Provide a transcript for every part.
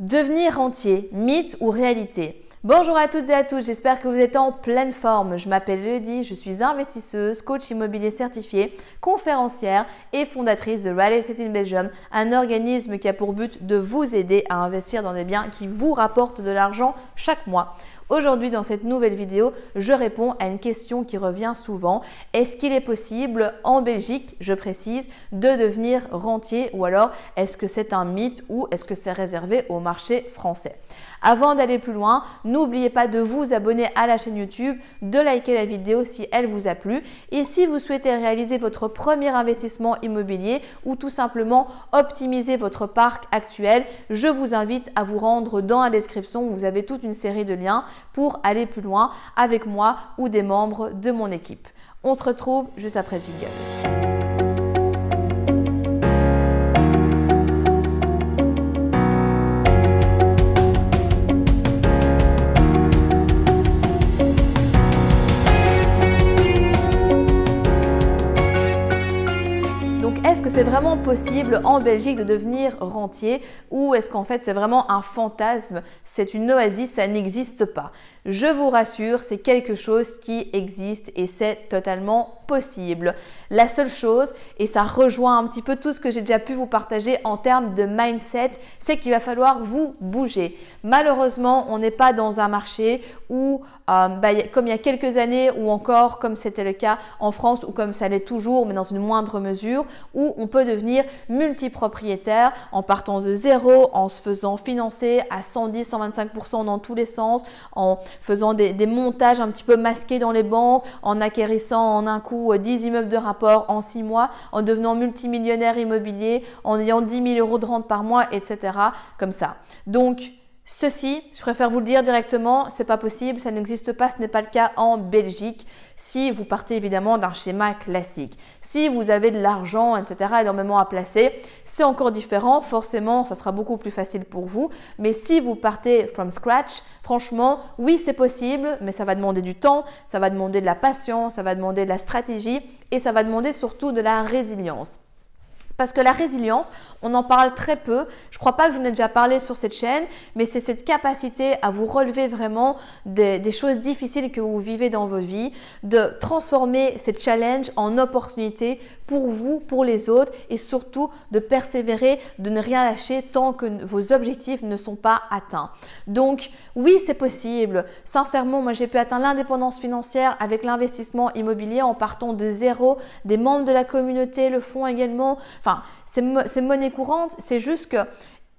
Devenir rentier, mythe ou réalité Bonjour à toutes et à tous, j'espère que vous êtes en pleine forme. Je m'appelle Elodie, je suis investisseuse, coach immobilier certifié, conférencière et fondatrice de Real Estate in Belgium, un organisme qui a pour but de vous aider à investir dans des biens qui vous rapportent de l'argent chaque mois. Aujourd'hui, dans cette nouvelle vidéo, je réponds à une question qui revient souvent. Est-ce qu'il est possible en Belgique, je précise, de devenir rentier ou alors est-ce que c'est un mythe ou est-ce que c'est réservé au marché français? Avant d'aller plus loin, n'oubliez pas de vous abonner à la chaîne YouTube, de liker la vidéo si elle vous a plu. Et si vous souhaitez réaliser votre premier investissement immobilier ou tout simplement optimiser votre parc actuel, je vous invite à vous rendre dans la description. Où vous avez toute une série de liens pour aller plus loin avec moi ou des membres de mon équipe. On se retrouve juste après le jingle. Est-ce que c'est vraiment possible en Belgique de devenir rentier ou est-ce qu'en fait c'est vraiment un fantasme, c'est une oasis, ça n'existe pas? Je vous rassure, c'est quelque chose qui existe et c'est totalement possible. La seule chose, et ça rejoint un petit peu tout ce que j'ai déjà pu vous partager en termes de mindset, c'est qu'il va falloir vous bouger. Malheureusement, on n'est pas dans un marché où, euh, bah, comme il y a quelques années, ou encore comme c'était le cas en France, ou comme ça l'est toujours, mais dans une moindre mesure, où on peut devenir multipropriétaire en partant de zéro, en se faisant financer à 110, 125% dans tous les sens, en faisant des, montages un petit peu masqués dans les banques, en acquérissant en un coup 10 immeubles de rapport en 6 mois, en devenant multimillionnaire immobilier, en ayant 10 000 euros de rente par mois, etc. Comme ça. Donc, Ceci, je préfère vous le dire directement, c'est pas possible, ça n'existe pas, ce n'est pas le cas en Belgique. Si vous partez évidemment d'un schéma classique, si vous avez de l'argent, etc., énormément à placer, c'est encore différent. Forcément, ça sera beaucoup plus facile pour vous. Mais si vous partez from scratch, franchement, oui, c'est possible, mais ça va demander du temps, ça va demander de la patience, ça va demander de la stratégie et ça va demander surtout de la résilience. Parce que la résilience, on en parle très peu. Je ne crois pas que je vous ai déjà parlé sur cette chaîne, mais c'est cette capacité à vous relever vraiment des, des, choses difficiles que vous vivez dans vos vies, de transformer ces challenges en opportunités pour vous, pour les autres et surtout de persévérer, de ne rien lâcher tant que vos objectifs ne sont pas atteints. Donc oui, c'est possible. Sincèrement, moi j'ai pu atteindre l'indépendance financière avec l'investissement immobilier en partant de zéro. Des membres de la communauté le font également. Enfin, c'est monnaie courante. C'est juste que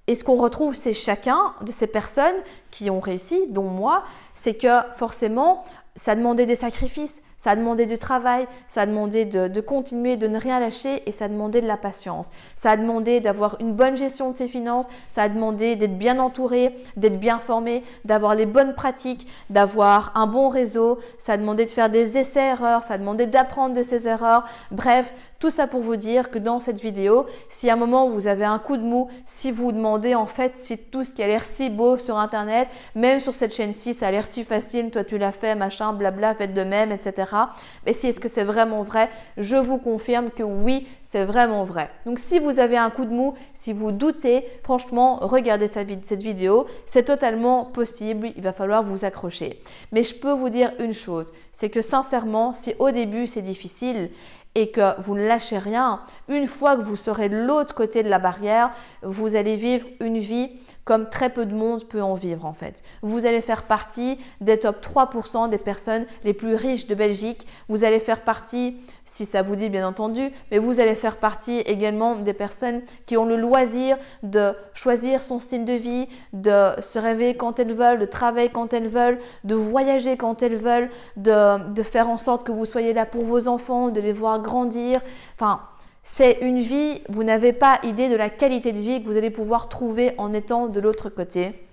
et ce qu'on retrouve, c'est chacun de ces personnes qui ont réussi, dont moi, c'est que forcément, ça demandait des sacrifices, ça a demandé du travail, ça a demandé de, continuer, de ne rien lâcher et ça a demandé de la patience. Ça a demandé d'avoir une bonne gestion de ses finances, ça a demandé d'être bien entouré, d'être bien formé, d'avoir les bonnes pratiques, d'avoir un bon réseau, ça a demandé de faire des essais-erreurs, ça a demandé d'apprendre de ses erreurs. Bref, tout ça pour vous dire que dans cette vidéo, si à un moment vous avez un coup de mou, si vous vous demandez en fait si tout ce qui a l'air si beau sur Internet, même sur cette chaîne-ci, ça a l'air si facile, toi tu l'as fait, machin, blabla, faites de même, etc. Mais si est-ce que c'est vraiment vrai? Je vous confirme que oui, c'est vraiment vrai. Donc si vous avez un coup de mou, si vous doutez, franchement, regardez cette vidéo. C'est totalement possible. Il va falloir vous accrocher. Mais je peux vous dire une chose, c'est que sincèrement, si au début c'est difficile, et que vous ne lâchez rien, une fois que vous serez de l'autre côté de la barrière, vous allez vivre une vie comme très peu de monde peut en vivre en fait. Vous allez faire partie des top 3% des personnes les plus riches de Belgique. Vous allez faire partie, si ça vous dit bien entendu, mais vous allez faire partie également des personnes qui ont le loisir de choisir son style de vie, de se réveiller quand elles veulent, de travailler quand elles veulent, de voyager quand elles veulent, de, de faire en sorte que vous soyez là pour vos enfants, de les voir grandir. Enfin, c'est une vie, vous n'avez pas idée de la qualité de vie que vous allez pouvoir trouver en étant de l'autre côté.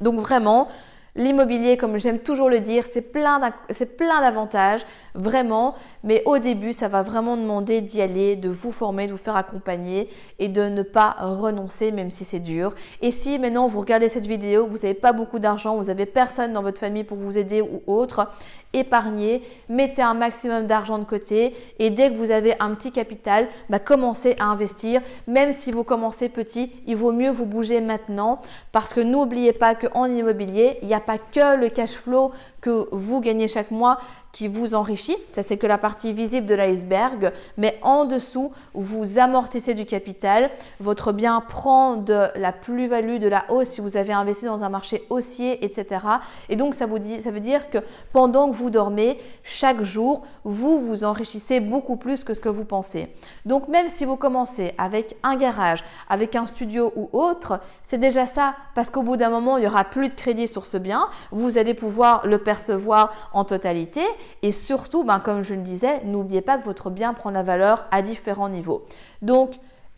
Donc vraiment, L'immobilier, comme j'aime toujours le dire, c'est plein d'avantages, vraiment. Mais au début, ça va vraiment demander d'y aller, de vous former, de vous faire accompagner et de ne pas renoncer, même si c'est dur. Et si maintenant vous regardez cette vidéo, vous n'avez pas beaucoup d'argent, vous n'avez personne dans votre famille pour vous aider ou autre, épargnez, mettez un maximum d'argent de côté et dès que vous avez un petit capital, bah, commencez à investir. Même si vous commencez petit, il vaut mieux vous bouger maintenant parce que n'oubliez pas qu'en immobilier, il n'y a pas que le cash flow que vous gagnez chaque mois qui vous enrichit. Ça, c'est que la partie visible de l'iceberg. Mais en dessous, vous amortissez du capital. Votre bien prend de la plus-value, de la hausse si vous avez investi dans un marché haussier, etc. Et donc, ça, vous dit, ça veut dire que pendant que vous dormez, chaque jour, vous vous enrichissez beaucoup plus que ce que vous pensez. Donc, même si vous commencez avec un garage, avec un studio ou autre, c'est déjà ça parce qu'au bout d'un moment, il n'y aura plus de crédit sur ce bien. Vous allez pouvoir le percevoir en totalité et surtout, ben, comme je le disais, n'oubliez pas que votre bien prend la valeur à différents niveaux. Donc,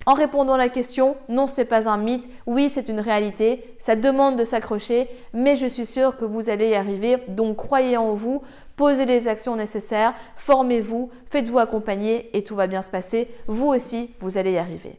en répondant à la question, non, ce n'est pas un mythe, oui, c'est une réalité, ça demande de s'accrocher, mais je suis sûre que vous allez y arriver. Donc, croyez en vous, posez les actions nécessaires, formez-vous, faites-vous accompagner et tout va bien se passer. Vous aussi, vous allez y arriver.